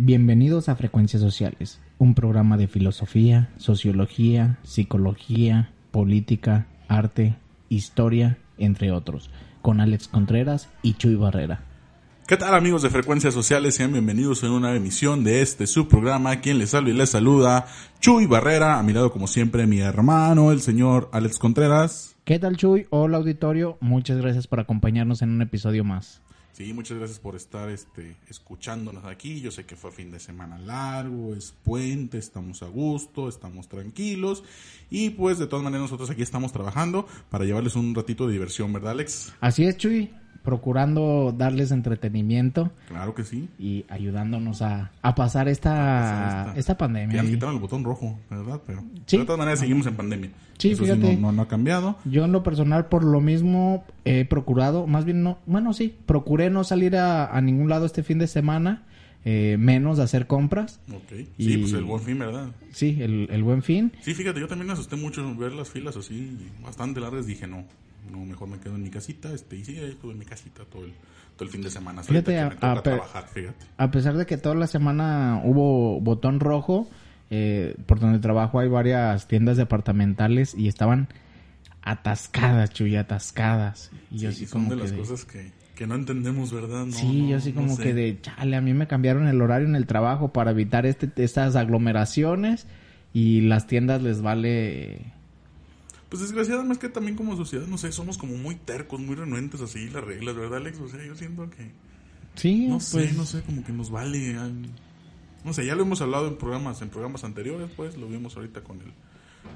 Bienvenidos a Frecuencias Sociales, un programa de filosofía, sociología, psicología, política, arte, historia, entre otros, con Alex Contreras y Chuy Barrera. ¿Qué tal amigos de Frecuencias Sociales? Sean bienvenidos en una emisión de este subprograma. Quien les habla y les saluda, Chuy Barrera. A mi lado, como siempre, mi hermano, el señor Alex Contreras. ¿Qué tal Chuy? Hola auditorio, muchas gracias por acompañarnos en un episodio más. Sí, muchas gracias por estar este, escuchándonos aquí. Yo sé que fue fin de semana largo, es puente, estamos a gusto, estamos tranquilos. Y pues de todas maneras nosotros aquí estamos trabajando para llevarles un ratito de diversión, ¿verdad Alex? Así es Chuy, procurando darles entretenimiento. Claro que sí. Y ayudándonos a, a pasar esta, esta, pandemia. Ya nos quitaron el botón rojo, ¿verdad? Pero de todas maneras seguimos en pandemia. Sí, fíjate. no, no, ha cambiado. Yo en lo personal, por lo mismo, he procurado, más bien no, bueno, sí, procuré no salir a, a ningún lado este fin de semana. Eh, menos hacer compras. Ok. Sí, pues el buen fin, ¿verdad? Sí, el, el buen fin. Sí, fíjate, yo también me asusté mucho ver las filas así, bastante largas. Dije, no, no, mejor me quedo en mi casita. Este, y sí, ahí estuve en mi casita todo el, todo el fin de semana. Fíjate, a, a, trabajar, fíjate. a pesar de que toda la semana hubo botón rojo, eh, por donde trabajo hay varias tiendas departamentales y estaban atascadas, Chuy, atascadas. Y yo sí, así son como de las cosas que, que no entendemos, ¿verdad? No, sí, no, yo así no como sé. que de chale, a mí me cambiaron el horario en el trabajo para evitar este, estas aglomeraciones y las tiendas les vale Pues desgraciadamente es que también como sociedad, no sé, somos como muy tercos, muy renuentes así las reglas, ¿verdad, Alex? O sea, yo siento que, Sí, no pues sé, no sé, como que nos vale. No sé, ya lo hemos hablado en programas, en programas anteriores, pues, lo vimos ahorita con el,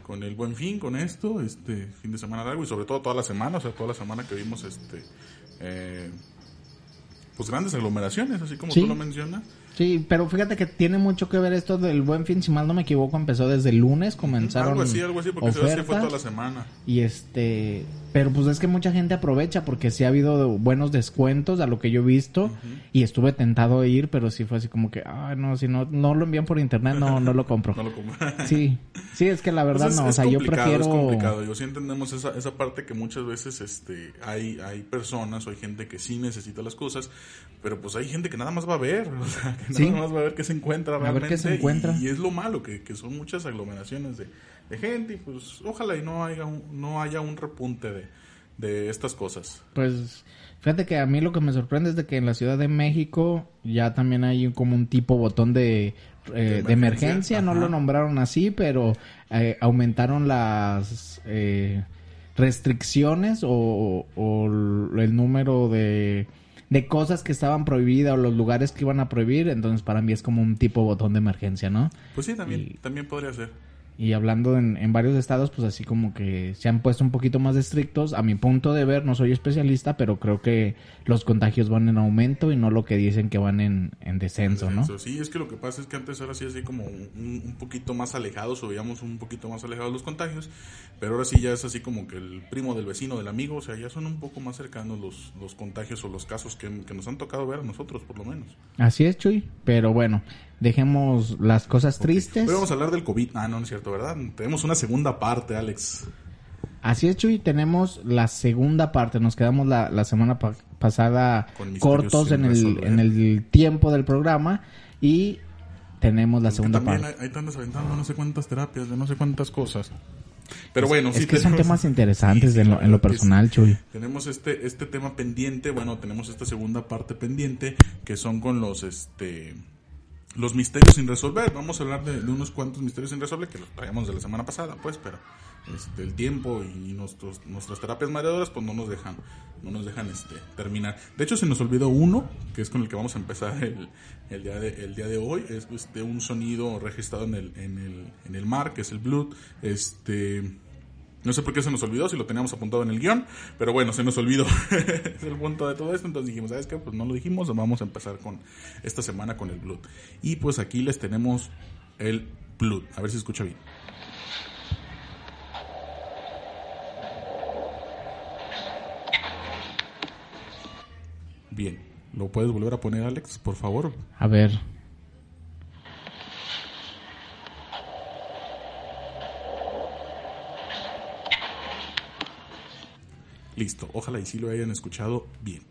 con el Buen Fin, con esto, este fin de semana largo y sobre todo toda la semana, o sea, toda la semana que vimos, este, eh, pues grandes aglomeraciones, así como Sí. tú lo mencionas. Sí, pero fíjate que tiene mucho que ver esto del buen fin, si mal no me equivoco, empezó desde el lunes, comenzaron Algo así, algo así, porque se ve que fue ofertas. toda la semana. Y este, pero pues es que mucha gente aprovecha porque sí ha habido buenos descuentos a lo que yo he visto y estuve tentado a ir, pero sí fue así como que, ay no, si no, no lo envían por internet, no, no lo compro. No lo como. Sí, sí, es que la verdad Pues es- no, o sea, yo prefiero... Es complicado, yo sí entendemos esa, esa parte que muchas veces este, hay, hay personas o hay gente que sí necesita las cosas, pero pues hay gente que nada más va a ver, o sea, que Sí. nada más va a ver qué se encuentra ver qué realmente. se encuentra. Y, y es lo malo, que, que son muchas aglomeraciones de, de gente y pues ojalá y no haya un, no haya un repunte de, de estas cosas. Pues fíjate que a mí lo que me sorprende es de que en la Ciudad de México ya también hay como un tipo botón de, eh, de emergencia, emergencia, no lo nombraron así, pero eh, aumentaron las eh, restricciones o, o el número de, de cosas que estaban prohibidas o los lugares que iban a prohibir, entonces para mí es como un tipo botón de emergencia, ¿no? Pues sí, también, Y- también podría ser. Y hablando en, en varios estados, pues así como que se han puesto un poquito más estrictos. A mi punto de ver, no soy especialista, pero creo que los contagios van en aumento y no lo que dicen que van en, en descenso, ¿no? Sí, es que lo que pasa es que antes era así, así como un, un poquito más alejados, o veíamos un poquito más alejados los contagios, pero ahora sí ya es así como que el primo del vecino, del amigo, o sea, ya son un poco más cercanos los, los contagios o los casos que, que nos han tocado ver a nosotros, por lo menos. Así es, Chuy. Pero bueno, dejemos las cosas tristes. Hoy vamos a hablar del COVID. Ah, no, no es cierto, ¿verdad? Tenemos una segunda parte, Alex. Así es, Chuy. Tenemos la segunda parte. Nos quedamos la, la semana pa- pasada cortos en el, en el tiempo del programa y tenemos la Que segunda también parte. hay, hay tantas aventando no sé cuántas terapias, de no sé cuántas cosas. Pero bueno, es sí que son tenemos- temas interesantes Sí, en, lo, en lo que sí. personal, Chuy. Tenemos este, este tema pendiente, bueno, tenemos esta segunda parte pendiente, que son con los, este, los misterios sin resolver. Vamos a hablar de, unos cuantos misterios sin resolver, que los traíamos de la semana pasada, pues, pero este, el tiempo y nuestros, nuestras terapias mareadoras, pues no nos dejan, no nos dejan este, terminar. De hecho, se nos olvidó uno, que es con el que vamos a empezar el, el, día, de, el día de hoy, es este, un sonido registrado en el, en el, en el mar, que es el blood, este... No sé por qué se nos olvidó, si lo teníamos apuntado en el guion, pero bueno, se nos olvidó. es el punto de todo esto, entonces dijimos, ¿sabes qué? Pues no lo dijimos, vamos a empezar con esta semana con el Blood. Y pues aquí les tenemos el Blood, a ver si escucha bien. Bien, ¿lo puedes volver a poner Alex, por favor? A ver. Listo, ojalá y sí lo hayan escuchado bien.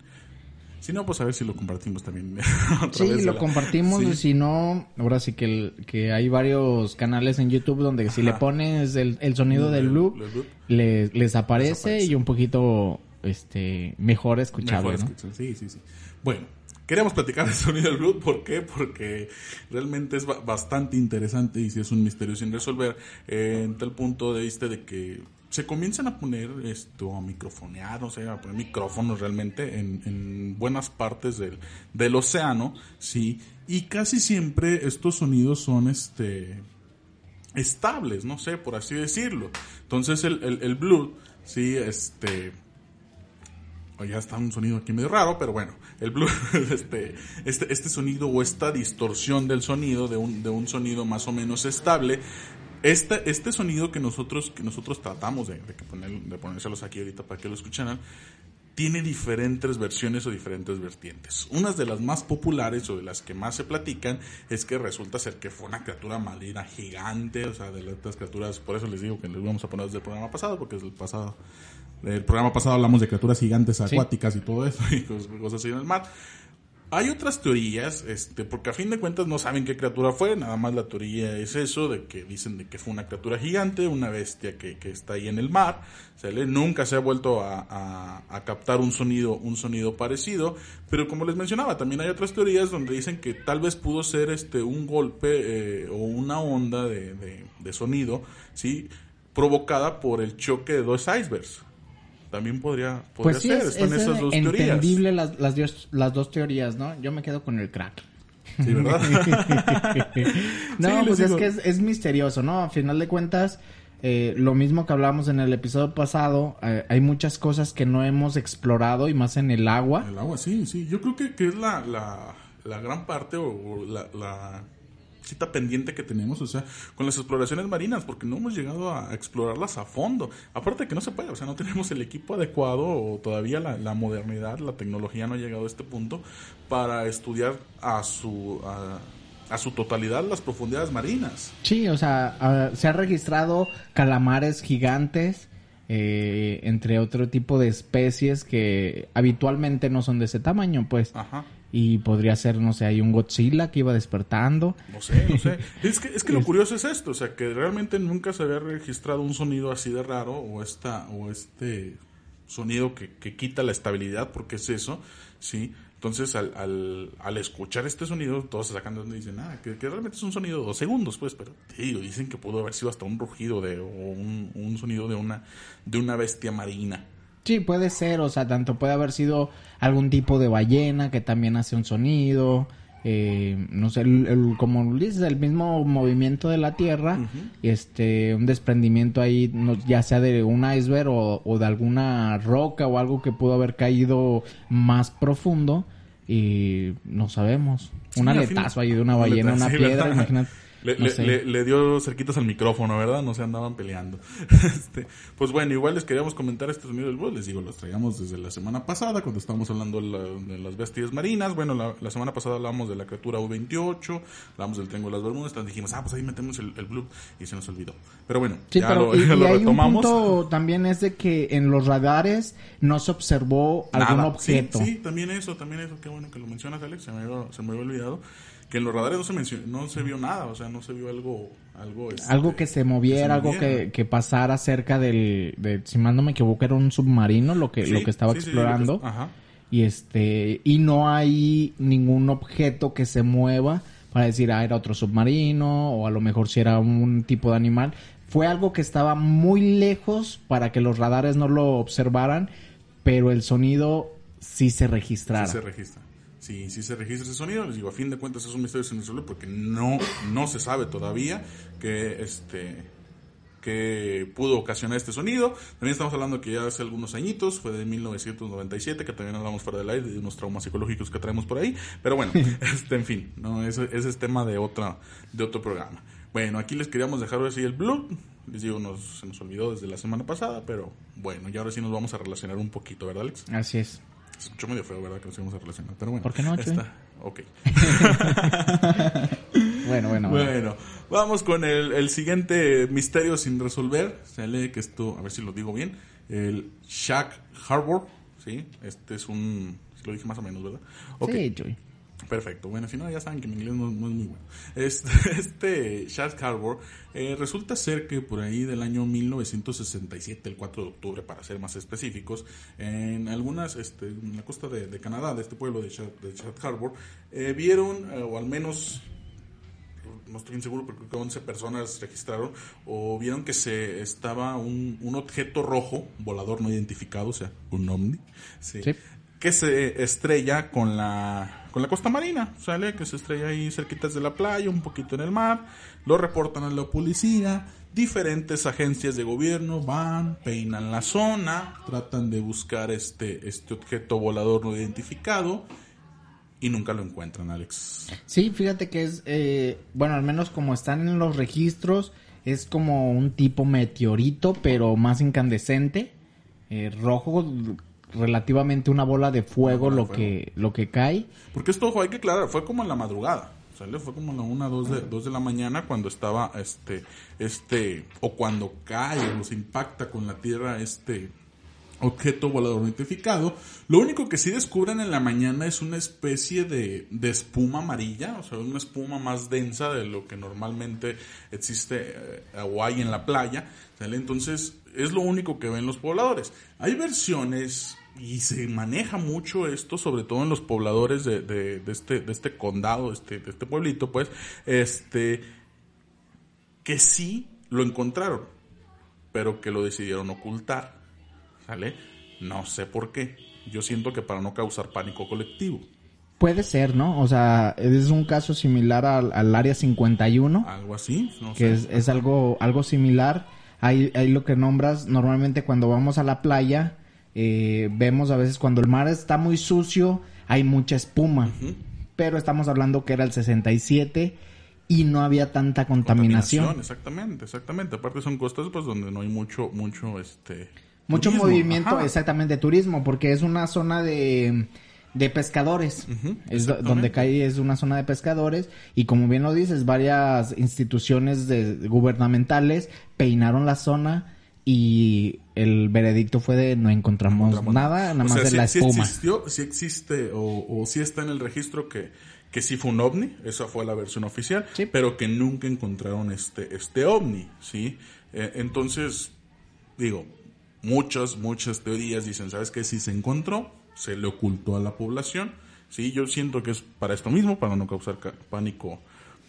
Si no, pues a ver si lo compartimos también. sí, lo compartimos. Y si no, ahora sí que, que hay varios canales en YouTube donde si le pones el, sonido del loop, les, aparece y un poquito este mejor escuchable. Sí, sí, sí. Bueno, queríamos platicar el sonido del loop. ¿Por qué? Porque realmente es bastante interesante y si es un misterio sin resolver eh, en tal punto de vista de que se comienzan a poner esto, a microfonear, o a poner micrófonos realmente en, buenas partes del, del, océano, sí, y casi siempre estos sonidos son este estables, no sé, por así decirlo. Entonces el, el, Blue, sí, este, ya está un sonido aquí medio raro, pero bueno, el blue, este, este, este sonido o esta distorsión del sonido, de un, de un sonido más o menos estable, este, este sonido que nosotros, que nosotros tratamos de, de, poner, de ponérselos aquí ahorita para que lo escucharan, tiene diferentes versiones o diferentes vertientes. Una de las más populares o de las que más se platican es que resulta ser que fue una criatura marina gigante, o sea, de las criaturas, por eso les digo que les vamos a poner desde el programa pasado, porque es el pasado, el programa pasado hablamos de criaturas gigantes acuáticas y todo eso, y cosas así en el mar. Hay otras teorías, este, porque a fin de cuentas no saben qué criatura fue, nada más la teoría es eso, de que dicen de que fue una criatura gigante, una bestia que, que está ahí en el mar, ¿sale? nunca se ha vuelto a, a, captar un sonido, un sonido parecido, pero como les mencionaba, también hay otras teorías donde dicen que tal vez pudo ser este, un golpe eh, o una onda de, de, de sonido, ¿sí? provocada por el choque de dos icebergs también podría, podría pues ser. Están esas dos entendible las, las, las dos teorías, ¿no? Yo me quedo con el crack. Sí, ¿verdad? no, pues es que es, misterioso, ¿no? A final de cuentas, eh, lo mismo que hablamos en el episodio pasado, eh, hay muchas cosas que no hemos explorado y más en el agua. El agua, sí, sí. Yo creo que, que es la, la, la gran parte o la, la cita pendiente que tenemos, o sea, con las exploraciones marinas, porque no hemos llegado a explorarlas a fondo. Aparte que no se puede, o sea, no tenemos el equipo adecuado o todavía la, modernidad, la tecnología no ha llegado a este punto para estudiar a su... A, su totalidad las profundidades marinas. Sí, o sea, se ha registrado calamares gigantes, eh, entre otro tipo de especies que habitualmente no son de ese tamaño, pues. Ajá. Y podría ser, no sé, hay un Godzilla que iba despertando. No sé, no sé. es que, es que lo curioso es esto, o sea, que realmente nunca se había registrado un sonido así de raro o, esta, o este sonido que, que quita la estabilidad, porque es eso, ¿sí? Entonces, al, al, al, escuchar este sonido, todos se sacan de donde dicen, ah, que, realmente es un sonido de dos segundos, pues, pero dicen que pudo haber sido hasta un rugido de, o un, un, sonido de una, de una bestia marina. Sí, puede ser, o sea, tanto puede haber sido algún tipo de ballena que también hace un sonido, eh, no sé, el, como dices, el mismo movimiento de la Tierra, este, un desprendimiento ahí, ya sea de un iceberg o, de alguna roca o algo que pudo haber caído más profundo y no sabemos. un aletazo ahí de una ballena, una piedra, imagínate. Le, le, dio cerquitas al micrófono, ¿verdad? No se andaban peleando. este, pues bueno, igual les queríamos comentar este sonido del bus. Les digo, los traíamos desde la semana pasada, cuando estábamos hablando de, las bestias marinas. Bueno, la, semana pasada hablamos de la criatura U28, hablamos del Triángulo de las Bermudas. Entonces dijimos, ah, pues ahí metemos el, el blue y se nos olvidó. Pero bueno, ya lo, y, retomamos. Un punto también es de que en los radares no se observó algún objeto. Sí, también eso, también eso. Qué bueno que lo mencionas, Alex. Se me se me había olvidado que en los radares no se mencionó, no se vio nada, o sea, no se vio algo... Algo, este, algo que se moviera, algo que, que, pasara cerca del, de, si mal no me equivoco, era un submarino lo que, lo que estaba explorando. ajá. Y este, y no hay ningún objeto que se mueva para decir, ah, era otro submarino, o a lo mejor si era un tipo de animal. Fue algo que estaba muy lejos para que los radares no lo observaran, pero el sonido sí se registrara. Sí se registra si, si se registra ese sonido, les digo, a fin de cuentas es un misterio sin resolver porque no, no se sabe todavía que este que pudo ocasionar este sonido. También estamos hablando que ya hace algunos añitos, fue de 1997, que también hablamos fuera del aire de unos traumas psicológicos que traemos por ahí. Pero bueno, este, en fin, no ese, ese, es tema de, otra, de otro programa. Bueno, aquí les queríamos dejar así el blog. Les digo, nos, se nos olvidó desde la semana pasada, pero bueno, y ahora sí nos vamos a relacionar un poquito, ¿verdad, Alex? Así es. Se escuchó medio feo, ¿verdad? Que nos íbamos a relacionar. Pero bueno. ¿Por qué no, está. Ok. bueno, bueno, bueno. vamos con el, el, siguiente misterio sin resolver. Se lee que esto, a ver si lo digo bien. El Shack Harbor. ¿sí? Este es un Lo dije más o menos, ¿verdad? Sí, Chuy. Perfecto. Bueno, si no, ya saben que mi inglés no, es muy bueno. Este, este Harbor eh, resulta ser que por ahí del año 1967, el 4 de octubre, para ser más específicos, en algunas, este, en la costa de, Canadá, de este pueblo de Shark, Harbor, eh, vieron, eh, o al menos no estoy bien seguro, pero creo que 11 personas registraron, o vieron que se estaba un, un objeto rojo, volador no identificado, o sea, un ovni, sí. Que se estrella con la, con la costa marina, ¿sale? Que se estrella ahí cerquitas de la playa, un poquito en el mar, lo reportan a la policía, diferentes agencias de gobierno van, peinan la zona, tratan de buscar este, este objeto volador no identificado, y nunca lo encuentran, Alex. Sí, fíjate que es, eh, bueno, al menos como están en los registros, es como un tipo meteorito, pero más incandescente, eh, rojo, relativamente una bola de fuego lo que lo que cae. Porque esto, hay que aclarar, fue como en la madrugada. ¿sale? Fue como a la una, dos de, dos de la mañana cuando estaba este, este, o cuando cae o se impacta con la tierra este, objeto volador identificado. Lo único que sí descubren en la mañana es una especie de, de, espuma amarilla, o sea, una espuma más densa de lo que normalmente existe eh, o hay en la playa. Entonces, es lo único que ven los pobladores. Hay versiones y se maneja mucho esto, sobre todo en los pobladores de, de, de este, de este condado, este, de este pueblito, pues, este, que sí lo encontraron, pero que lo decidieron ocultar. ¿Sale? No sé por qué. Yo siento que para no causar pánico colectivo. Puede ser, ¿no? O sea, es un caso similar al, área 51. Algo así, no que Es, es, algo, algo similar. Hay, hay lo que nombras normalmente cuando vamos a la playa. Eh, vemos a veces cuando el mar está muy sucio, hay mucha espuma. Pero estamos hablando que era el 67 y no había tanta contaminación. contaminación. Exactamente, exactamente. Aparte son costas pues donde no hay mucho, mucho, este mucho movimiento, exactamente, de turismo, porque es una zona de, de pescadores. es donde cae es una zona de pescadores y como bien lo dices, varias instituciones de, gubernamentales peinaron la zona y el veredicto fue de no encontramos, nada, nada más de la espuma. Si existió, si existe o, o si está en el registro que que sí fue un ovni, esa fue la versión oficial, pero que nunca encontraron este este ovni, ¿sí? Eh, entonces, digo, muchas, muchas teorías dicen, ¿sabes qué? Si se encontró, se le ocultó a la población. Sí, yo siento que es para esto mismo, para no causar pánico,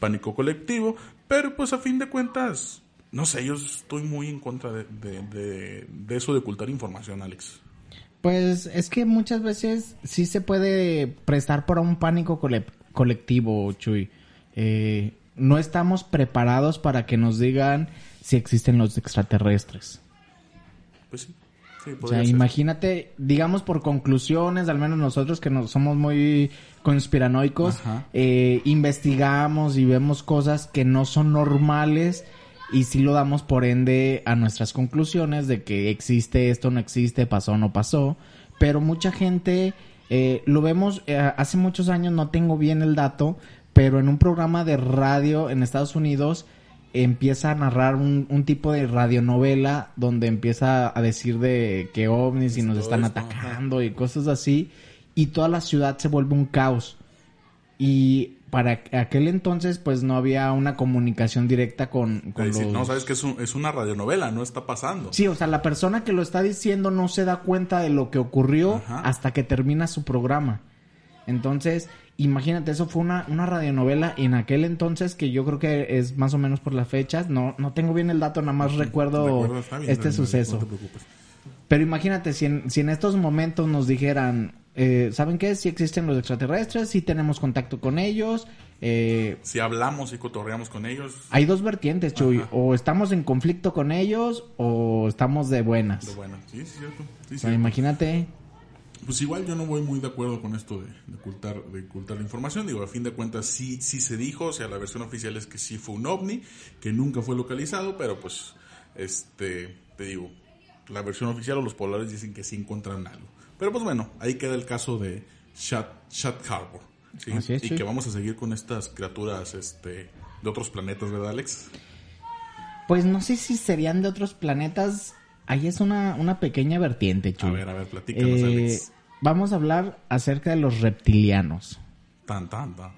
pánico colectivo, pero pues a fin de cuentas, no sé, yo estoy muy en contra de, de, de, eso de ocultar información, Alex. Pues es que muchas veces sí se puede prestar para un pánico colectivo, Chuy. Eh, no estamos preparados para que nos digan si existen los extraterrestres. Pues o sea, imagínate, digamos por conclusiones, al menos nosotros que no, somos muy conspiranoicos, eh, investigamos y vemos cosas que no son normales y sí lo damos por ende a nuestras conclusiones de que existe esto, no existe, pasó, no pasó, pero mucha gente eh, lo vemos, eh, hace muchos años, no tengo bien el dato, pero en un programa de radio en Estados Unidos, empieza a narrar un, un, tipo de radionovela donde empieza a decir de que ovnis y nos están atacando y cosas así y toda la ciudad se vuelve un caos. Y para aquel entonces pues no había una comunicación directa con, con los... no sabes que es, es una radionovela no está pasando sí o sea la persona que lo está diciendo no se da cuenta de lo que ocurrió hasta que termina su programa entonces Imagínate, eso fue una, una radionovela en aquel entonces que yo creo que es más o menos por las fechas. No, no tengo bien el dato, nada más recuerdo este suceso. Pero imagínate, si en, si en estos momentos nos dijeran, eh, ¿saben qué? Si existen los extraterrestres, si tenemos contacto con ellos. Eh, si hablamos y cotorreamos con ellos. Hay dos vertientes, Chuy. O estamos en conflicto con ellos o estamos de buenas. De buenas, sí, sí, cierto. Sí, imagínate pues igual yo no voy muy de acuerdo con esto de, ocultar, de ocultar la información. Digo, a fin de cuentas sí, sí se dijo, o sea, la versión oficial es que sí fue un ovni, que nunca fue localizado, pero pues, este, te digo, la versión oficial o los polares dicen que sí encontraron algo. Pero pues bueno, ahí queda el caso de Shut, Harbor. ¿sí? y que vamos a seguir con estas criaturas este, de otros planetas, ¿verdad, Alex? Pues no sé si serían de otros planetas Ahí es una, una pequeña vertiente, Chuy. A ver, a ver, platícanos, eh, Alex. vamos a hablar acerca de los reptilianos. Tan, tan, tan.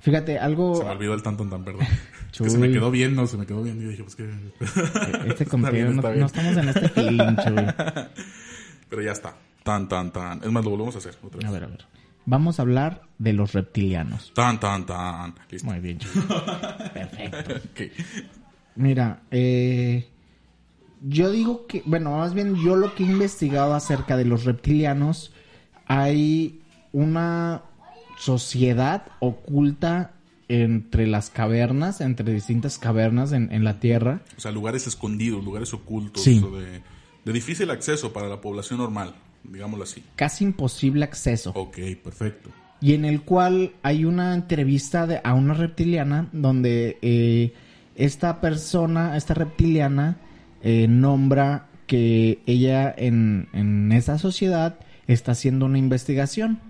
Fíjate, algo... Se me olvidó el tan, tan, tan, perdón. Es que se me quedó viendo, se me quedó viendo y dije, pues que... Este Está contigo, bien, no, estamos en este feeling, Chuy. Pero ya está. Tan, tan, tan. Es más, lo volvemos a hacer otra vez. A ver, a ver. Vamos a hablar de los reptilianos. Tan, tan, tan. Listo. Muy bien. Perfecto. Ok. Mira, eh, yo digo que, bueno, más bien yo lo que he investigado acerca de los reptilianos, hay una sociedad oculta entre las cavernas, entre distintas cavernas en, en la Tierra. O sea, lugares escondidos, lugares ocultos, Sí. o de, de difícil acceso para la población normal, digámoslo así. casi imposible acceso. Ok, perfecto. y en el cual hay una entrevista de- a una reptiliana donde eh, esta persona, esta reptiliana, eh, nombra que ella en, en esa sociedad está haciendo una investigación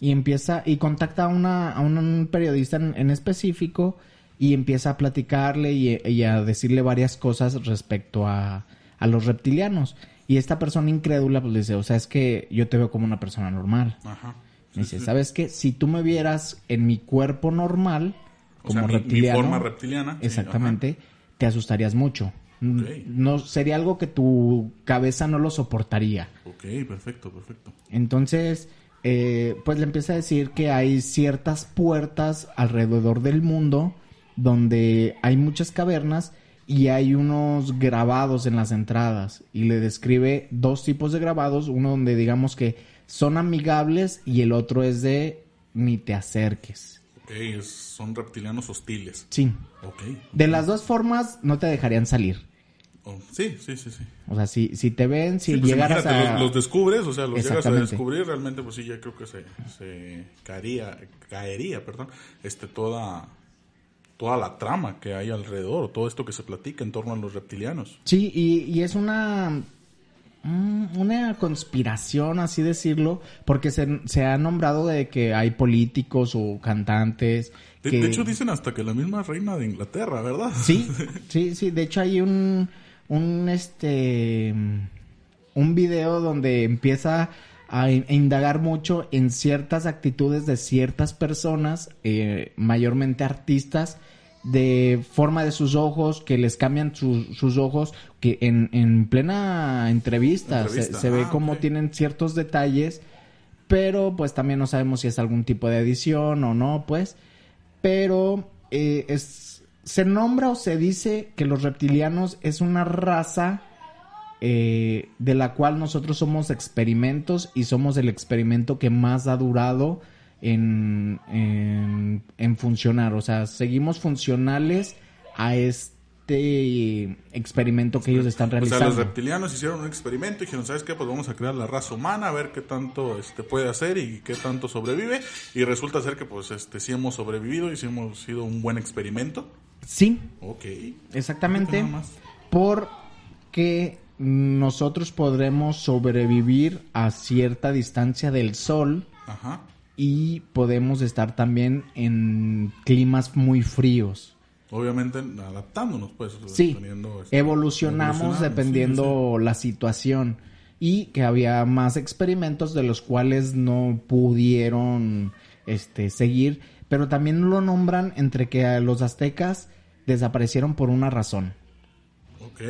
y empieza y contacta a, una, a un periodista en, en específico y empieza a platicarle y, y a decirle varias cosas respecto a, a los reptilianos. Y esta persona incrédula pues le dice, o sea, es que yo te veo como una persona normal. Ajá. Me dice, ¿sabes qué? Si tú me vieras en mi cuerpo normal, O como sea, mi- mi, reptiliano, forma reptiliana. sí, exactamente, te asustaría mucho. No sería algo que tu cabeza no lo soportaría. Ok, perfecto, perfecto. Entonces, eh, pues le empieza a decir que hay ciertas puertas alrededor del mundo donde hay muchas cavernas y hay unos grabados en las entradas. Y le describe dos tipos de grabados, uno donde digamos que son amigables y el otro es de ni te acerques. Ok, es- son reptilianos hostiles. Sí. Ok. De las dos formas no te dejarían salir. Oh, sí, sí, sí, sí. O sea, si, si te ven, si Sí, pues llegaras a... los, los descubres, o sea, los llegas a descubrir, realmente, pues sí, ya creo que se, se caería, caería, perdón, este, toda, toda la trama que hay alrededor, todo esto que se platica en torno a los reptilianos. Sí, y, y es una mm, una conspiración, así decirlo, porque se, se ha nombrado de que hay políticos o cantantes De, que... de hecho, dicen hasta que la misma reina de Inglaterra, ¿verdad? Sí, sí, sí. De hecho, hay un, un, este, un video donde empieza a indagar mucho en ciertas actitudes de ciertas personas, eh, mayormente artistas, de forma de sus ojos, que les cambian su- sus ojos, que en, en plena entrevista, Entrevista, se, se ve ah, como ok. tienen ciertos detalles, pero pues también no sabemos si es algún tipo de edición o no, pues pero eh, es, se nombra o se dice que los reptilianos es una raza eh, de la cual nosotros somos experimentos y somos el experimento que más ha durado en, en, en funcionar. O sea, seguimos funcionales a este experimento que ellos están O sea, realizando. los reptilianos hicieron un experimento y dijeron, ¿sabes qué? Pues vamos a crear la raza humana, a ver qué tanto este, puede hacer y qué tanto sobrevive. Y resulta ser que, pues, este, sí hemos sobrevivido y sí hemos sido un buen experimento. Sí, Ok. Exactamente. Nada más. Porque nosotros podremos sobrevivir a cierta distancia del sol Ajá. Y podemos estar también en climas muy fríos. Obviamente adaptándonos, pues. Sí, este, evolucionamos evolucionamos, dependiendo la situación y que había más experimentos de los cuales no pudieron este seguir, pero también lo nombran entre que los aztecas desaparecieron por una razón. Ok.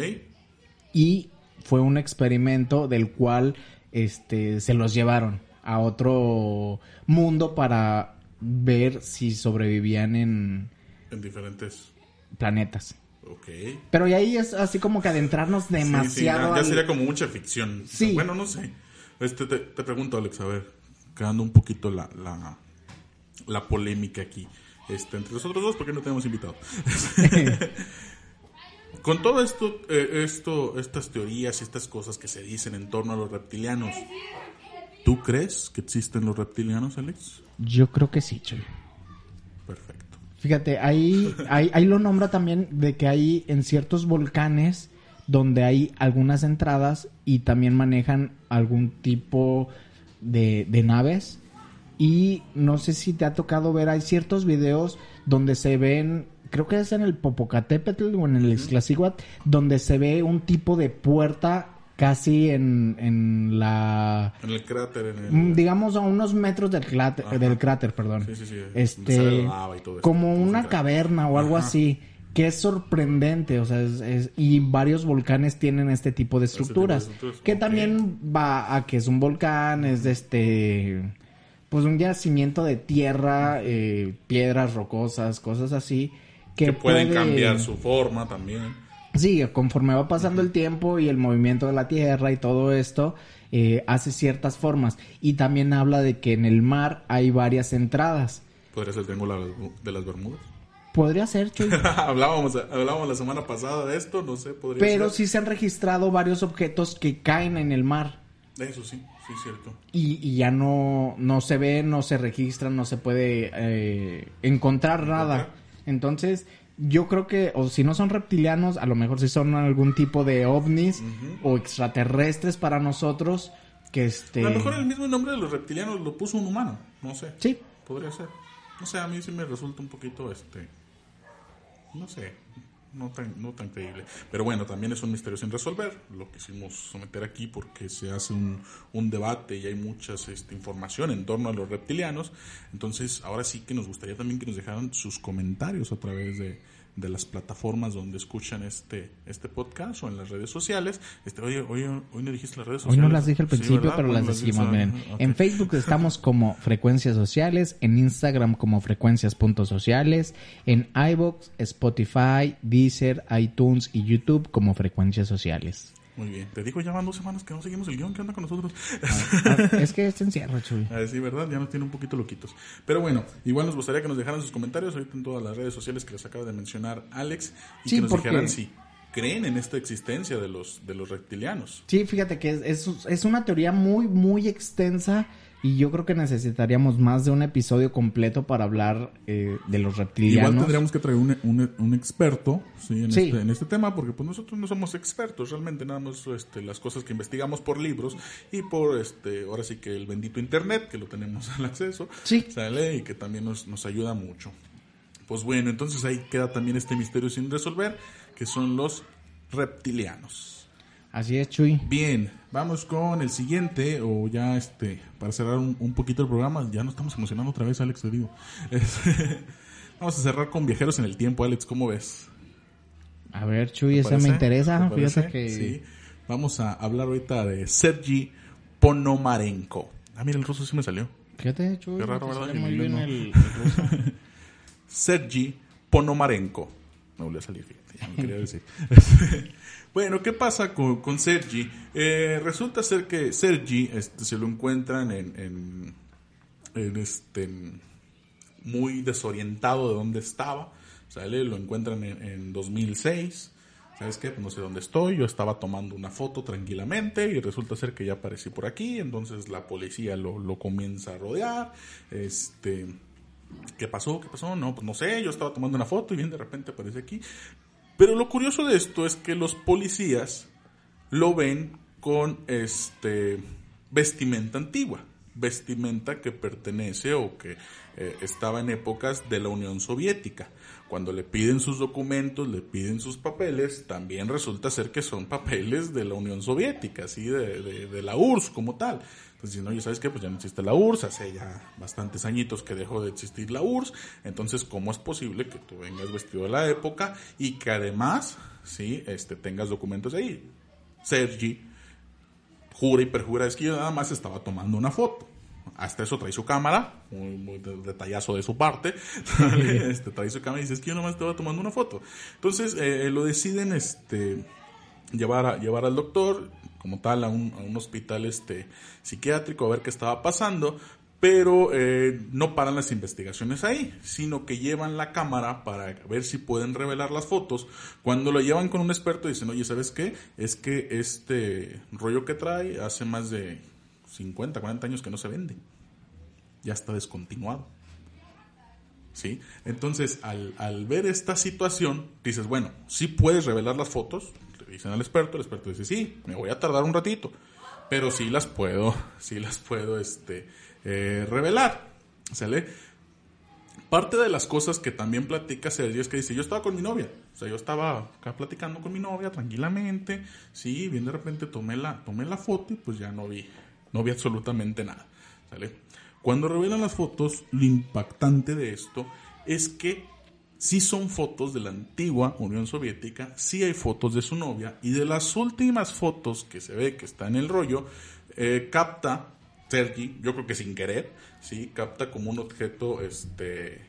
y fue un experimento del cual este se los llevaron a otro mundo para ver si sobrevivían en En diferentes. planetas. Ok. Pero y ahí es así como que adentrarnos Sí, sí, demasiado. ya, sería como mucha ficción. Sí. Bueno, no sé. Este, te, te pregunto, Alex, a ver, quedando un poquito la, la, la polémica aquí. Este, entre nosotros dos, porque no tenemos invitado. Con todo esto, eh, esto, estas teorías y estas cosas que se dicen en torno a los reptilianos, ¿tú crees que existen los reptilianos, Alex? Yo creo que sí, Chuy. Perfecto. Fíjate, ahí, ahí, ahí lo nombra también de que hay en ciertos volcanes donde hay algunas entradas y también manejan algún tipo de, de naves. Y no sé si te ha tocado ver, hay ciertos videos donde se ven, creo que es en el Popocatépetl o en el Iztaccíhuatl, donde se ve un tipo de puerta casi en, en la... En el cráter, en el... Mm, digamos a unos metros del cráter, del cráter perdón. Sí, sí, sí. Este, Lava y todo eso. como una caverna o algo Ajá. así, que es sorprendente, o sea, es, es- y varios volcanes tienen este tipo de tipo de estructuras, que también va a que es un volcán, es de este, pues un yacimiento de tierra, eh, piedras rocosas, cosas así, que, Que pueden puede- cambiar su forma también. Sí, conforme va pasando el tiempo y el movimiento de la Tierra y todo esto, eh, hace ciertas formas. Y también habla de que en el mar hay varias entradas. Podría ser el triángulo de las Bermudas. Podría ser, Chuy. hablábamos, hablábamos la semana pasada de esto, no sé, podría Pero ser. sí se han registrado varios objetos que caen en el mar. Eso sí, sí, cierto. Y, y ya no, no se ven, no se registran, no se puede eh, encontrar nada. Entonces, yo creo que, o si no son reptilianos, a lo mejor sí son algún tipo de ovnis o extraterrestres para nosotros. Que este. A lo mejor el mismo nombre de los reptilianos lo puso un humano, no sé. Sí, Podría ser. No sé, a mí sí me resulta un poquito, este... No sé, no tan, no tan creíble. Pero bueno, también es un misterio sin resolver. Lo quisimos someter aquí porque se hace un, un debate y hay mucha este, información en torno a los reptilianos. Entonces, ahora sí que nos gustaría también que nos dejaran sus comentarios a través de, de las plataformas donde escuchan este, este podcast o en las redes sociales. Este, oye, oye, hoy no dijiste las redes Hoy sociales. no las dije al principio, pero Hoy las decimos, miren. En Facebook estamos como Frecuencias Sociales, en Instagram como Frecuencias.sociales, en iVoox, Spotify, Deezer, iTunes y YouTube como Frecuencias Sociales. Muy bien. Te digo ya van dos semanas que no seguimos el guion. ¿Qué onda con nosotros? Ah, es que este encierro, Chuy. A decir verdad, ya nos tiene un poquito loquitos. Pero bueno, igual nos gustaría que nos dejaran sus comentarios ahorita en todas las redes sociales que les acaba de mencionar Alex y Sí, que nos porque- dijeran si creen en esta existencia de los de los reptilianos. Sí, fíjate que es, es, es una teoría muy, muy extensa y yo creo que necesitaríamos más de un episodio completo para hablar eh, de los reptilianos. Igual tendríamos que traer un, un- un experto ¿sí? En, Sí. Este, en este tema, porque pues nosotros no somos expertos, realmente nada más este, las cosas que investigamos por libros y por, este ahora sí que el bendito Internet, que lo tenemos al acceso, Sí. sale y que también nos, nos ayuda mucho. Pues bueno, entonces ahí queda también este misterio sin resolver, que son los reptilianos. Así es, Chuy. Bien, vamos con el siguiente, o ya este, para cerrar un, un poquito el programa, ya nos estamos emocionando otra vez, Alex, te digo. Este, vamos a cerrar con viajeros en el tiempo, Alex, ¿cómo ves? A ver, Chuy, ¿Te esa me interesa. ¿Te Fíjate que... Sí. Vamos a hablar ahorita de Sergi Ponomarenko. Ah, mira, el ruso sí me salió. Fíjate, Chuy. Qué raro, ¿verdad? muy bien no. el, el ruso. Sergi Ponomarenko. Me volvió a salir, fíjate, bueno, ¿qué pasa con, Sergi? Eh, resulta ser que Sergi este, se lo encuentran en, en, en este, muy desorientado de dónde estaba. ¿Sale? Lo encuentran en, en 2006. ¿Sabes qué? Pues no sé dónde estoy. Yo estaba tomando una foto tranquilamente y resulta ser que ya aparecí por aquí. Entonces la policía lo, lo comienza a rodear. Este. ¿Qué pasó? ¿Qué pasó? No, pues no sé, yo estaba tomando una foto y bien de repente aparece aquí. Pero lo curioso de esto es que los policías lo ven con este vestimenta antigua, vestimenta que pertenece o que eh, estaba en épocas de la Unión Soviética. Cuando le piden sus documentos, le piden sus papeles, también resulta ser que son papeles de la Unión Soviética, así de, de- de la URSS como tal. Entonces dicen, oye, ¿sabes qué? Pues ya no existe la URSS, hace ya bastantes añitos que dejó de existir la URSS. Entonces, ¿cómo es posible que tú vengas vestido de la época y que además, sí, este, tengas documentos ahí? Sergi jura y perjura, es que yo nada más estaba tomando una foto. Hasta eso trae su cámara, muy, muy de- detallazo de su parte. este, trae su cámara y dice, es que yo nada más estaba tomando una foto. Entonces eh, lo deciden este, llevar, a, llevar al doctor, como tal, a un, a un hospital este, psiquiátrico, a ver qué estaba pasando. Pero eh, no paran las investigaciones ahí, sino que llevan la cámara para ver si pueden revelar las fotos. Cuando lo llevan con un experto dicen, oye, ¿sabes qué? Es que este rollo que trae hace más de 50, 40 años que no se vende. Ya está descontinuado. ¿Sí? Entonces, al, al ver esta situación, dices, bueno, sí puedes revelar las fotos. Dicen al experto, el experto dice, sí, me voy a tardar un ratito. Pero sí las puedo, sí las puedo este, eh, revelar. ¿Sale? Parte de las cosas que también platica Sergio es que dice, yo estaba con mi novia, o sea, yo estaba acá platicando con mi novia tranquilamente, sí, bien de repente tomé la, tomé la foto y pues ya no vi, no vi absolutamente nada, ¿sale? Cuando revelan las fotos, lo impactante de esto es que sí son fotos de la antigua Unión Soviética, sí hay fotos de su novia y de las últimas fotos que se ve que está en el rollo, eh, capta Sergi, yo creo que sin querer, sí, capta como un objeto, este,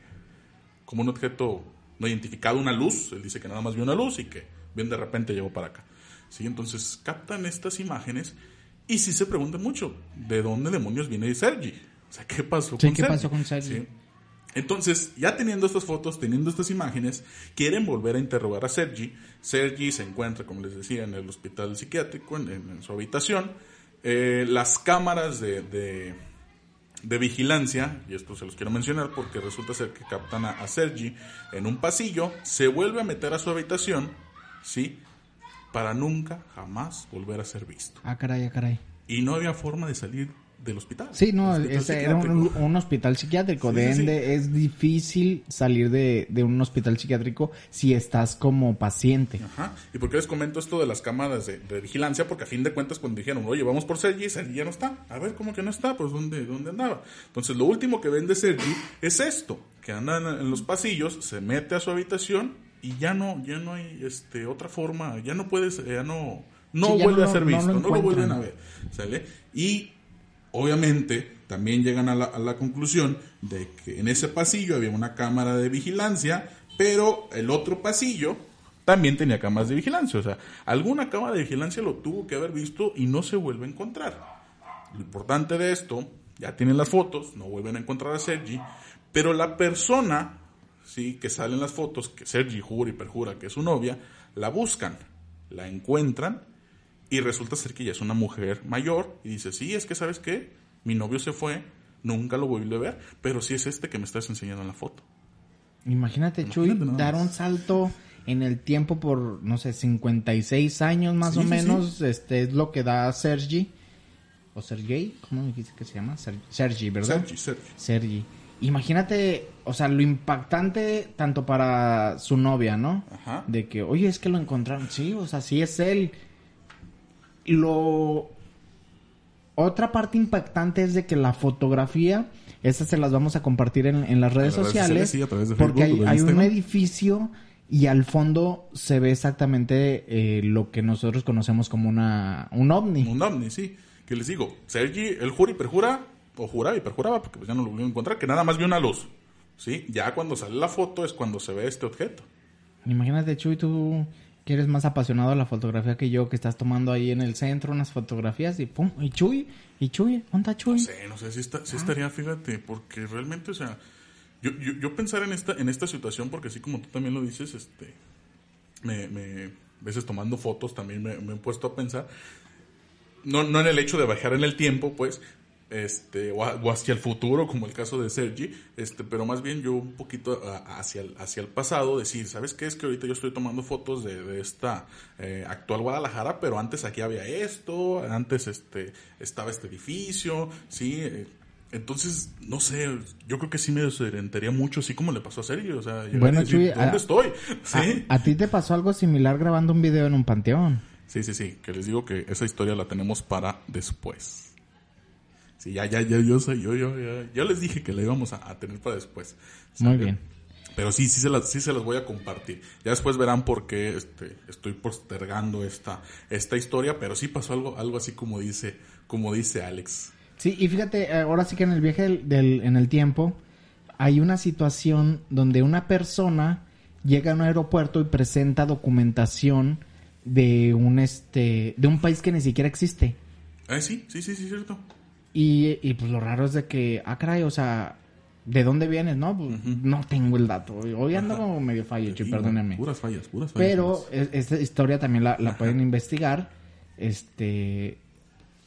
como un objeto no identificado, una luz, él dice que nada más vio una luz y que bien de repente llegó para acá, sí, entonces captan estas imágenes y sí se pregunta mucho, ¿de dónde demonios viene Sergi? O sea, ¿qué pasó Sí, con ¿qué Sergi? pasó con Sergi? Sí. Entonces, ya teniendo estas fotos, teniendo estas imágenes, quieren volver a interrogar a Sergi. Sergi se encuentra, como les decía, en el hospital psiquiátrico, en, su habitación. Eh, las cámaras de, de- de vigilancia, y esto se los quiero mencionar porque resulta ser que captan a, a Sergi en un pasillo, se vuelve a meter a su habitación, ¿sí? Para nunca, jamás volver a ser visto. Ah, caray, ah, caray. Y no había forma de salir del hospital. Sí, no, hospital era un, hospital psiquiátrico. Sí, de sí, sí. ende es difícil salir de, de un hospital psiquiátrico si estás como paciente. Ajá. ¿Y por qué les comento esto de las cámaras de, de vigilancia? Porque a fin de cuentas cuando dijeron, oye, vamos por Sergi, Sergi ya no está. A ver, ¿cómo que no está? Pues ¿dónde, dónde andaba? Entonces lo último que ven de Sergi es esto, que anda en, en los pasillos, se mete a su habitación y ya no, ya no hay este otra forma, ya no puedes, ya no, no Sí, vuelve no a ser no visto, no lo, vuelven a ver. ¿Sale? Y obviamente también llegan a la, conclusión de que en ese pasillo había una cámara de vigilancia, pero el otro pasillo también tenía cámaras de vigilancia. O sea, alguna cámara de vigilancia lo tuvo que haber visto y no se vuelve a encontrar. Lo importante de esto, ya tienen las fotos, no vuelven a encontrar a Sergi, pero la persona, sí, que sale en las fotos, que Sergi jura y perjura que es su novia, la buscan, la encuentran y resulta ser que ella es una mujer mayor y dice, sí, es que sabes qué, mi novio se fue, nunca lo volví a ver, pero sí es este que me estás enseñando en la foto. Imagínate, Chuy, Imagínate dar un salto en el tiempo por, no sé, 56 años más Sí, o sí, menos. Este es lo que da Sergi. O Sergey, ¿cómo me dijiste que se llama? Ser- Sergi, ¿verdad? Sergi, Sergi. Sergi. Imagínate, o sea, lo impactante tanto para su novia, ¿no? Ajá. De que, oye, es que lo encontraron. Sí, o sea, sí es él. Lo... Otra parte impactante es de que la fotografía, estas se las vamos a compartir en, en las redes redes sociales, sociales, sí, a través de porque hay, Facebook de hay un edificio y al fondo se ve exactamente eh, lo que nosotros conocemos como una un ovni. Un ovni, sí. Que les digo, Sergi, él jura y perjura, o juraba y perjuraba, porque pues ya no lo volvió a encontrar, que nada más vio una luz. ¿Sí? Ya cuando sale la foto es cuando se ve este objeto. Imagínate, Chuy, tú que eres más apasionado de la fotografía que yo, que estás tomando ahí en el centro unas fotografías y pum, y Chuy, y Chuy, ¿dónde está Chuy? No sé, no sé si, está, si estaría, fíjate, porque realmente, o sea, yo, yo, yo pensar en esta, en esta situación, porque así como tú también lo dices, este, me, me, a veces tomando fotos también me, me he puesto a pensar, no, no en el hecho de bajar en el tiempo, pues, este, o, a- o hacia el futuro, como el caso de Sergi, este, pero más bien yo un poquito a- hacia el, hacia el pasado, decir, ¿sabes qué? Es que ahorita yo estoy tomando fotos de, de esta eh, actual Guadalajara, pero antes aquí había esto, antes este, estaba este edificio, sí, eh, entonces, no sé, yo creo que sí me desorientaría mucho, así como le pasó a Sergio, o sea, Bueno, decir, Chuy, ¿dónde a- estoy? Sí. A, a ti te pasó algo similar grabando un video en un panteón. Sí, sí, sí, que les digo que esa historia la tenemos para después. Sí, ya, ya, ya, yo sé, yo, yo, ya les dije que la íbamos a, a tener para después. Muy bien. Pero sí, sí se las, sí se las voy a compartir. Ya después verán por qué este, estoy postergando esta, esta historia, pero sí pasó algo, algo así como dice, como dice Alex. Sí, y fíjate, ahora sí que en el viaje del, del- en el tiempo hay una situación donde una persona llega a un aeropuerto y presenta documentación de un este de un país que ni siquiera existe. Ah, sí, sí, sí, sí, cierto. Y, y, pues lo raro es de que, ah, caray, o sea, ¿de dónde vienes? No, pues, no tengo el dato. Hoy ando como medio fallo, Sí, perdóneme. Puras fallas, puras fallas. Pero es- esta historia también la, la pueden investigar. Este.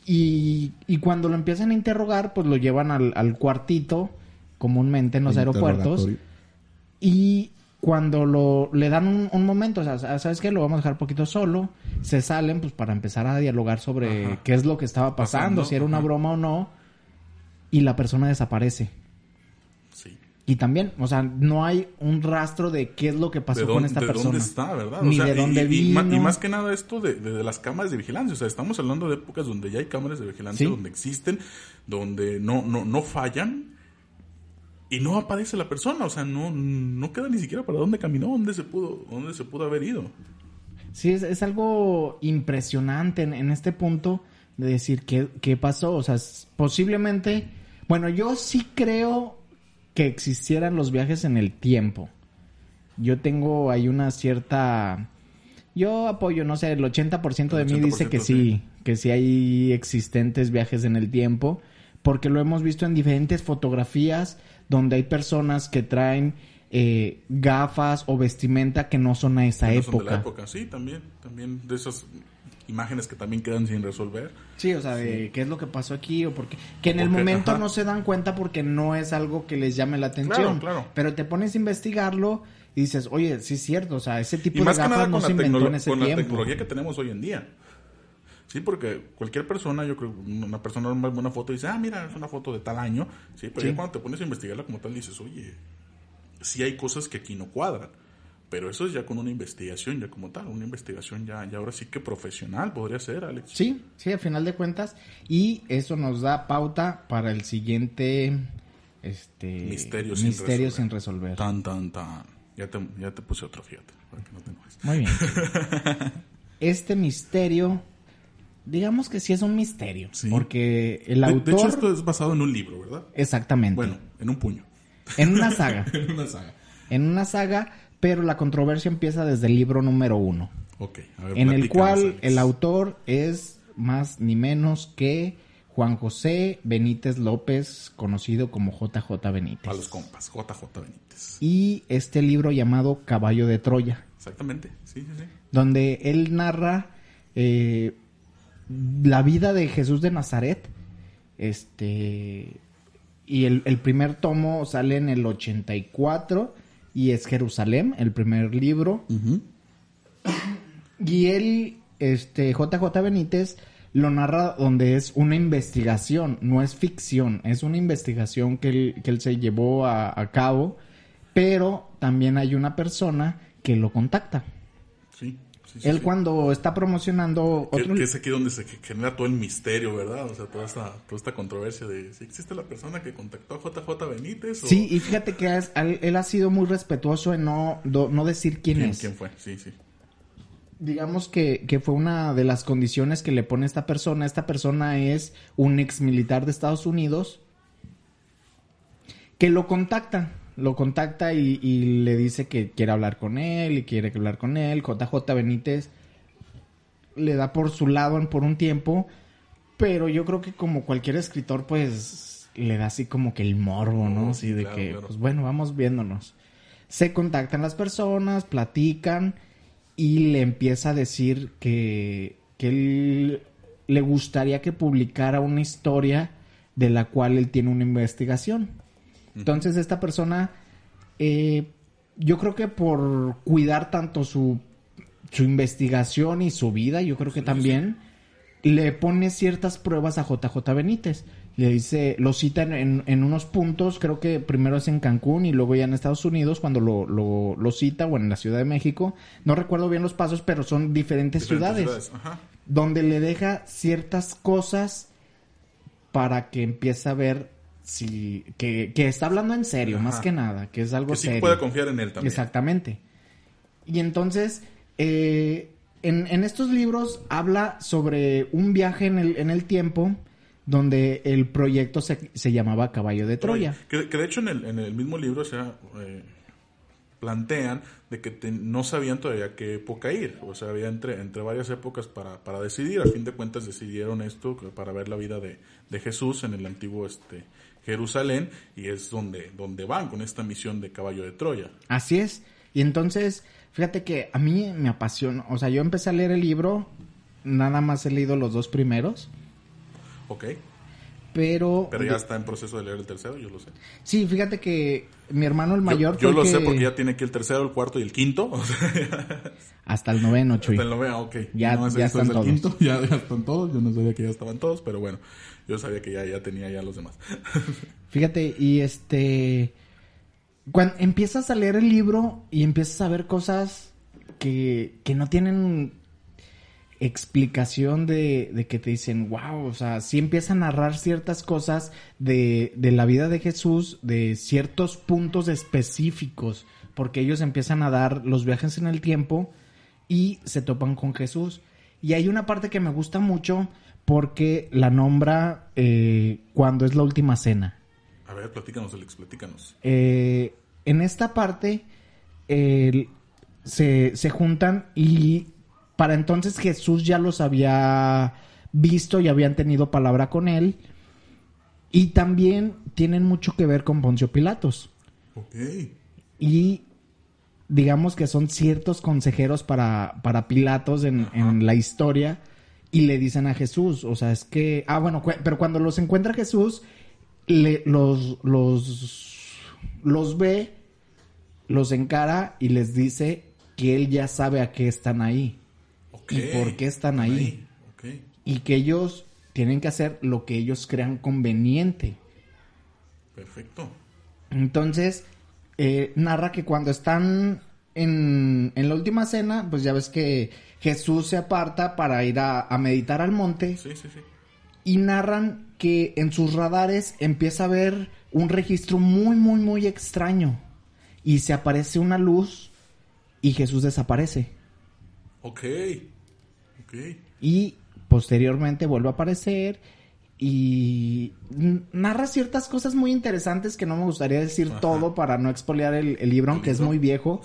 Y, y cuando lo empiezan a interrogar, pues lo llevan al, al cuartito, comúnmente en los aeropuertos. Y cuando lo, le dan un, un momento, o sea, ¿sabes qué? Lo vamos a dejar un poquito solo. Se salen, pues, para empezar a dialogar sobre Ajá. qué es lo que estaba pasando, Pasando, si era una broma o no. Y la persona desaparece. Sí. Y también, o sea, no hay un rastro de qué es lo que pasó ¿De con esta de persona. dónde está, verdad? Ni O sea, de y- dónde y, vino. más que nada esto de, de- de las cámaras de vigilancia. O sea, estamos hablando de épocas donde ya hay cámaras de vigilancia, Sí. donde existen, donde no, no, no fallan. Y no aparece la persona, o sea, no, no queda ni siquiera para dónde caminó, dónde se pudo, dónde se pudo haber ido. Sí, es, es algo impresionante en, en este punto de decir qué, qué pasó. O sea, posiblemente, bueno, yo sí creo que existieran los viajes en el tiempo. Yo tengo ahí una cierta... Yo apoyo, no sé, el 80% de El mí dice que 80% sí, que sí hay existentes viajes en el tiempo, porque lo hemos visto en diferentes fotografías donde hay personas que traen eh, gafas o vestimenta que no son a esa no son de época. la época, sí, también, también de esas imágenes que también quedan sin resolver. Sí, o sea, de qué es lo que pasó aquí o porque que en el momento ajá. no se dan cuenta porque no es algo que les llame la atención. Claro, claro. Pero te pones a investigarlo y dices, oye, sí es cierto, o sea, ese tipo Y de más que gafas nada no con, se la, inventó en ese con la tiempo. tecnología que tenemos hoy en día. Sí, porque cualquier persona, yo creo, una persona normal ve una foto y dice, ah, mira, es una foto de tal año. Sí, pero Sí. ya cuando te pones a investigarla como tal, dices, oye, sí hay cosas que aquí no cuadran. Pero eso es ya con una investigación, ya como tal, una investigación ya, ya ahora sí que profesional podría ser, Alex. Sí, sí, a final de cuentas. Y eso nos da pauta para el siguiente este Misterio sin misterio resolver. sin resolver. Tan, tan, tan. Ya te, ya te puse otro, fíjate, para que no te enojes. Muy bien. Este misterio, digamos que sí es un misterio. Sí. Porque el autor. de hecho, esto es basado en un libro, ¿verdad? Exactamente. Bueno, en un puño. En una saga. en una saga. en una saga, pero la controversia empieza desde el libro número uno. Ok, a ver, en el cual Alex. el autor es más ni menos que Juan José Benítez López, conocido como JJ Benítez. Para los compas, JJ Benítez. Y este libro llamado Caballo de Troya, Exactamente, sí, sí, sí. donde él narra eh, la vida de Jesús de Nazaret. Este. Y el, el primer tomo sale en el 84 y es Jerusalén, el primer libro. Y él, este, JJ Benítez, lo narra donde es una investigación, no es ficción, es una investigación que él, que él se llevó a, a cabo, pero también hay una persona que lo contacta. Sí, sí, sí, él sí. cuando está promocionando otro... que es aquí donde se genera todo el misterio, ¿verdad? O sea, toda esta, toda esta controversia de si existe la persona que contactó a JJ Benítez o Sí, y fíjate que es- él, él ha sido muy respetuoso en no, do- no decir quién, quién, es. quién fue. Sí, sí. Digamos que, que fue una de las condiciones que le pone esta persona. Esta persona es un ex militar de Estados Unidos que lo contacta. Lo contacta y, y le dice que quiere hablar con él y quiere hablar con él. JJ Benítez le da por su lado por un tiempo. Pero yo creo que como cualquier escritor, pues le da así como que el morbo, ¿no? Así sí, de claro, que, claro. pues bueno, vamos viéndonos. Se contactan las personas, platican y le empieza a decir que, que él le gustaría que publicara una historia de la cual él tiene una investigación. Entonces esta persona, eh, yo creo que por cuidar tanto su, su investigación y su vida, yo creo que también le pone ciertas pruebas a JJ Benítez. Le dice, lo cita en, en- en unos puntos, creo que primero es en Cancún y luego ya en Estados Unidos cuando lo, lo, lo cita o en la Ciudad de México. No recuerdo bien los pasos, pero son diferentes, Diferentes ciudades Ajá. donde le deja ciertas cosas para que empiece a ver si que, que está hablando en serio, Ajá. más que nada, que es algo Que sí serio. pueda confiar en él también. Exactamente. Y entonces, eh, en, en estos libros habla sobre un viaje en el, en el tiempo donde el proyecto se, se llamaba Caballo de Troya. Que, que de hecho en el, en el mismo libro se eh, plantean de que te- no sabían todavía qué época ir. O sea, había entre, entre varias épocas para, para decidir. A fin de cuentas decidieron esto para ver la vida de, de Jesús en el antiguo este, Jerusalén. Y es donde, donde van con esta misión de caballo de Troya. Así es. Y entonces, fíjate que a mí me apasiona. O sea, yo empecé a leer el libro, nada más he leído los dos primeros, ¿Ok? Pero... Pero ya está en proceso de leer el tercero, yo lo sé. Sí, fíjate que mi hermano el Yo- mayor Yo, lo sé que- porque ya tiene aquí el tercero, el cuarto y el quinto. O sea, Hasta el noveno, Chuy. Hasta el noveno, ok. Ya- No, ya están es el todos. quinto, ya, ya están todos. Yo no sabía que ya estaban todos, pero bueno, yo sabía que ya, ya tenía ya los demás. Fíjate, y este... cuando empiezas a leer el libro y empiezas a ver cosas que, que no tienen explicación de, de, que te dicen, wow, o sea, sí empieza a narrar ciertas cosas de, de la vida de Jesús, de ciertos puntos específicos, porque ellos empiezan a dar los viajes en el tiempo y se topan con Jesús. Y hay una parte que me gusta mucho porque la nombra eh, cuando es la última cena. A ver, platícanos, Alex, platícanos. Eh, en esta parte eh, se, se juntan y para entonces Jesús ya los había visto y habían tenido palabra con él. Y también tienen mucho que ver con Poncio Pilatos. Ok. Y digamos que son ciertos consejeros para, para Pilatos en, en, la historia. Y le dicen a Jesús, o sea, es que... Ah, bueno, pero cuando los encuentra Jesús, le, los, los, los ve, los encara y les dice que él ya sabe a qué están ahí y por qué están ahí. Y que ellos tienen que hacer lo que ellos crean conveniente. Perfecto. Entonces, eh, narra que cuando están en, en, la última cena, pues ya ves que Jesús se aparta para ir a, a meditar al monte. Sí, sí, sí. Y narran que en sus radares empieza a ver un registro muy, muy, muy extraño. Y se aparece una luz y Jesús desaparece. Ok. Y posteriormente vuelve a aparecer y narra ciertas cosas muy interesantes que no me gustaría decir todo para no expoliar el, libro, aunque es muy viejo,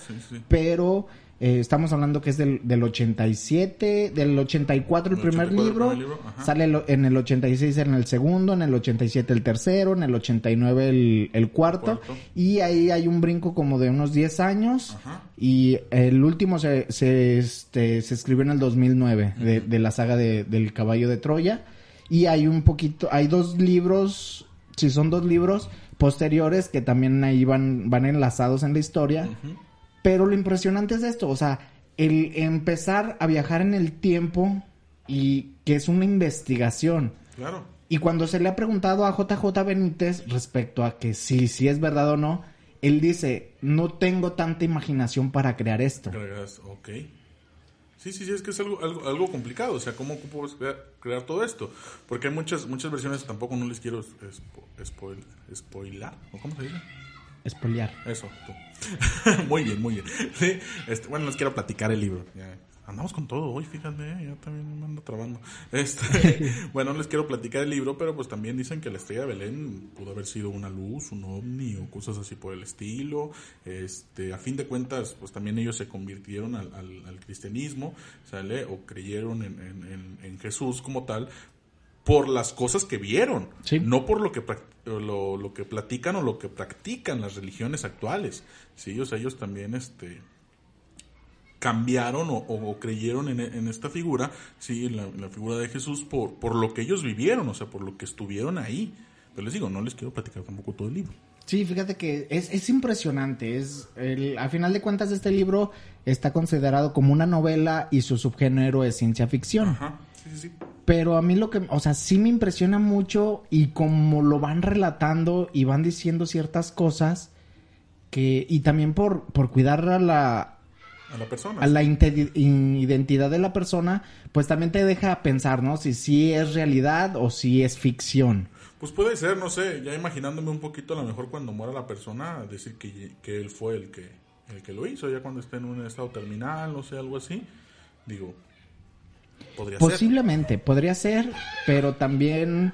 pero eh, estamos hablando que es del, del 87, del 84 el, el primer 84 libro, el libro. sale en el 86 en el segundo, en el 87 el tercero, en el 89 el, el cuarto, cuarto, y ahí hay un brinco como de unos 10 años. Ajá. y el último se, se, este, se escribió en el 2009 de, de, la saga de, del caballo de Troya. Y hay un poquito, hay dos libros, si son dos libros posteriores que también ahí van, van enlazados en la historia. Uh pero lo impresionante es esto, o sea, el empezar a viajar en el tiempo y que es una investigación. Claro. Y cuando se le ha preguntado a JJ Benítez respecto a que si, si es verdad o no, él dice, no tengo tanta imaginación para crear esto. Ok. Sí, sí, sí, es que es algo, algo, algo complicado. O sea, ¿cómo puedo crear, crear, todo esto? Porque hay muchas, muchas versiones, tampoco no les quiero spo, spoilar. ¿O cómo se dice? Espoliar. Eso, tú. muy bien, muy bien. Sí, este, bueno, les quiero platicar el libro. Ya, andamos con todo hoy, fíjate, ya también me ando trabando. Este, bueno, les quiero platicar el libro, pero pues también dicen que la estrella de Belén pudo haber sido una luz, un ovni o cosas así por el estilo. Este, a fin de cuentas, pues también ellos se convirtieron al, al, al cristianismo, ¿sale? O creyeron en, en, en, Jesús como tal, por las cosas que vieron, sí. no por lo que lo, lo, que platican o lo que practican las religiones actuales. Sí, o sea, ellos también este cambiaron o, o creyeron en, en, esta figura, sí, en la, en la, figura de Jesús por, por lo que ellos vivieron, o sea, por lo que estuvieron ahí. Pero les digo, no les quiero platicar tampoco todo el libro. Sí, fíjate que es, es impresionante. Es el, a final de cuentas, este libro está considerado como una novela y su subgénero es ciencia ficción. Ajá. Pero a mí lo que, o sea, sí me impresiona mucho y como lo van relatando y van diciendo ciertas cosas que, y también por, por cuidar a la, a la persona. A la identidad de la persona, pues también te deja pensar, ¿no? Si sí es realidad o si es ficción. Pues puede ser, no sé, ya imaginándome un poquito a lo mejor cuando muera la persona, decir que, que él fue el que, el que lo hizo, ya cuando esté en un estado terminal, no sé, algo así. Digo, podría Posiblemente, ser. podría ser, pero también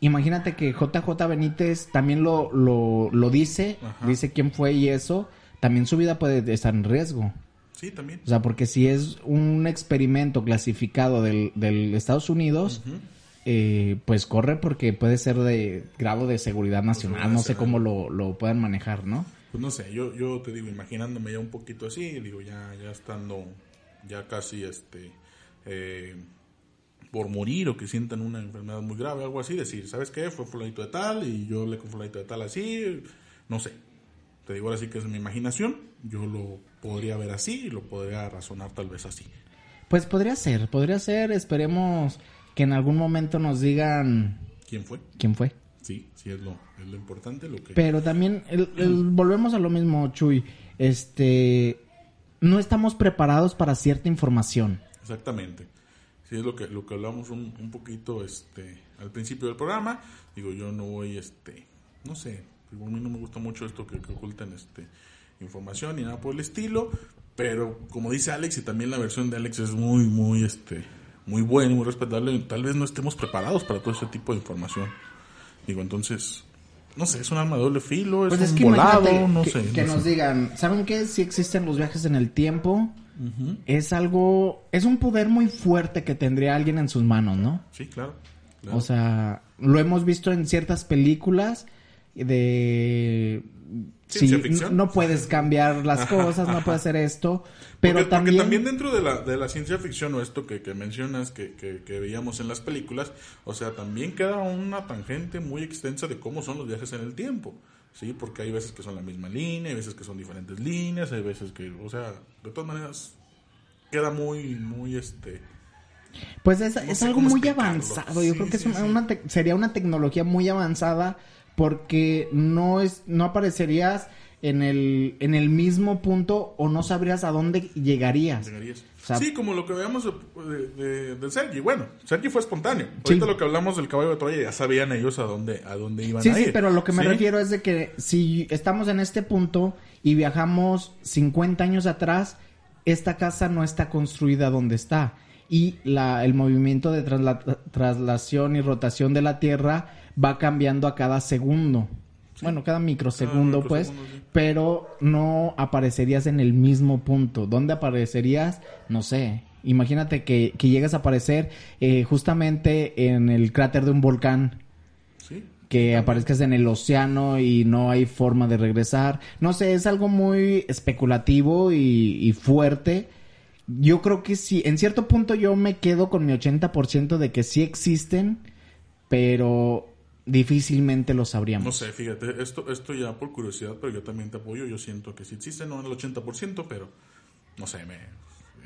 imagínate que JJ Benítez también lo, lo, lo dice, Ajá. dice quién fue y eso, también su vida puede estar en riesgo. Sí, también. O sea, porque si es un experimento clasificado del, del Estados Unidos, uh -huh. eh, pues corre porque puede ser de grado de seguridad nacional, pues no sé cómo lo, lo puedan manejar, ¿no? Pues no sé, yo, yo te digo, imaginándome ya un poquito así, digo, ya, ya estando, ya casi, este, eh, por morir o que sientan una enfermedad muy grave, algo así, decir, ¿sabes qué? Fue fulanito de tal y yo hablé con fulanito de tal así, no sé. Te digo ahora sí que es mi imaginación, yo lo podría ver así y lo podría razonar tal vez así. Pues podría ser, podría ser, esperemos que en algún momento nos digan... ¿Quién fue? ¿Quién fue? Sí, sí es lo, es lo importante. Lo que... Pero también el- el- volvemos a lo mismo, Chuy. Este, no estamos preparados para cierta información. Exactamente. Sí, es lo que, lo que hablamos un, un poquito este, al principio del programa. Digo, yo no voy, este, no sé, digo, a mí no me gusta mucho esto que, que ocultan este, información ni nada por el estilo. Pero como dice Alex, y también la versión de Alex es muy, muy, este, muy buena y muy respetable, tal vez no estemos preparados para todo ese tipo de información. Digo, entonces, no sé, es un arma de doble filo, es Pues es un que volado, no que, sé. que no nos sé. digan, ¿saben qué? Si existen los viajes en el tiempo, Es algo, es un poder muy fuerte que tendría alguien en sus manos, ¿no? Sí, claro. claro. O sea, lo hemos visto en ciertas películas de... Sí, no puedes cambiar las cosas, no puedes hacer esto, pero porque, porque también... también dentro de la, de la ciencia ficción o esto que, que mencionas que, que, que veíamos en las películas, o sea, también queda una tangente muy extensa de cómo son los viajes en el tiempo, ¿sí? Porque hay veces que son la misma línea, hay veces que son diferentes líneas, hay veces que, o sea, de todas maneras, queda muy, muy, este... Pues es, No es algo muy explicarlo. avanzado. Yo Sí, creo que sí, es una, sí. una sería una tecnología muy avanzada porque no es no aparecerías en el en el mismo punto o no sabrías a dónde llegarías. llegarías. Sea- sí, como lo que veamos de, de, de Sergi. Bueno, Sergi fue espontáneo. Ahorita Sí. lo que hablamos del caballo de Troya, ya sabían ellos a dónde, a dónde iban Sí, a ir. sí, pero lo que me ¿Sí? refiero es de que si estamos en este punto y viajamos 50 años atrás, esta casa no está construida donde está. Y la, el movimiento de trasla- traslación y rotación de la Tierra va cambiando a cada segundo. Bueno, cada microsegundo, Cada pues, microsegundo, sí. pero no aparecerías en el mismo punto. ¿Dónde aparecerías? No sé. Imagínate que, que llegas a aparecer eh, justamente en el cráter de un volcán Sí. que aparezcas en el océano y no hay forma de regresar. No sé, es algo muy especulativo y, y fuerte. Yo creo que sí, en cierto punto yo me quedo con mi 80% de que sí existen, pero difícilmente lo sabríamos. No sé, fíjate, esto, esto ya por curiosidad, pero yo también te apoyo. Yo siento que sí existe, no en el 80%, pero no sé, me,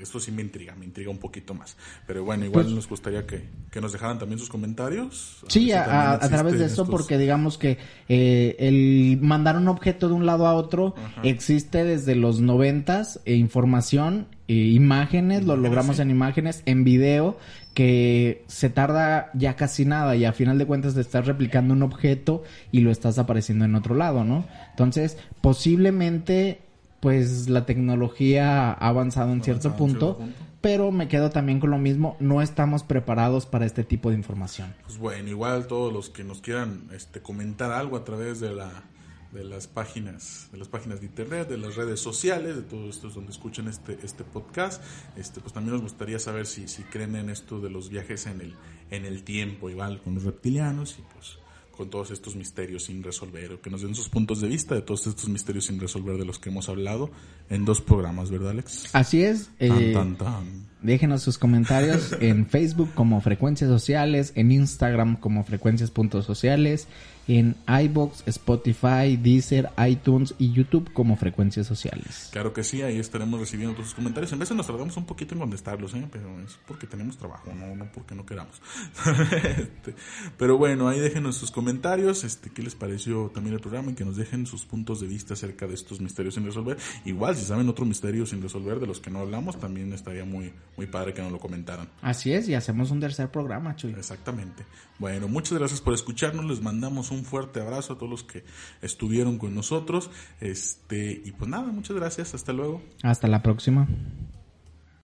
esto sí me intriga, me intriga un poquito más. Pero bueno, igual Pues- nos gustaría que, que nos dejaran también sus comentarios. Sí, a, también a- a través de esto, estos- porque digamos que eh, el mandar un objeto de un lado a otro Ajá. existe desde los noventas, eh, información, eh, imágenes, lo Imágenes, logramos sí. en imágenes, en video, que se tarda ya casi nada y a final de cuentas te estás replicando un objeto y lo estás apareciendo en otro lado, ¿no? Entonces, posiblemente, pues la tecnología ha avanzado en punto, cierto punto. pero me quedo también con lo mismo, no estamos preparados para este tipo de información. Pues bueno, igual todos los que nos quieran este, comentar algo a través de la de las páginas de las páginas de internet de las redes sociales de todo esto es donde escuchan este este podcast este pues también nos gustaría saber si, si creen en esto de los viajes en el en el tiempo igual con los reptilianos y pues con todos estos misterios sin resolver o que nos den sus puntos de vista de todos estos misterios sin resolver de los que hemos hablado en dos programas verdad Alex Así es. eh, tan, tan, tan. Déjenos sus comentarios en Facebook como Frecuencias Sociales, en Instagram como Frecuencias.sociales, en iBox, Spotify, Deezer, iTunes y YouTube como Frecuencias Sociales. Claro que sí, ahí estaremos recibiendo todos sus comentarios. En veces nos tardamos un poquito en contestarlos, ¿eh? pero es porque tenemos trabajo, no, no porque no queramos. Este, pero bueno, ahí déjenos sus comentarios, este, qué les pareció también el programa y que nos dejen sus puntos de vista acerca de estos misterios sin resolver. Igual, si saben otro misterio sin resolver de los que no hablamos, también estaría muy, muy padre que nos lo comentaran. Así es, y hacemos un tercer programa, Chuy. Exactamente. Bueno, muchas gracias por escucharnos. Les mandamos un fuerte abrazo a todos los que estuvieron con nosotros. Este, y pues nada, muchas gracias. Hasta luego. Hasta la próxima.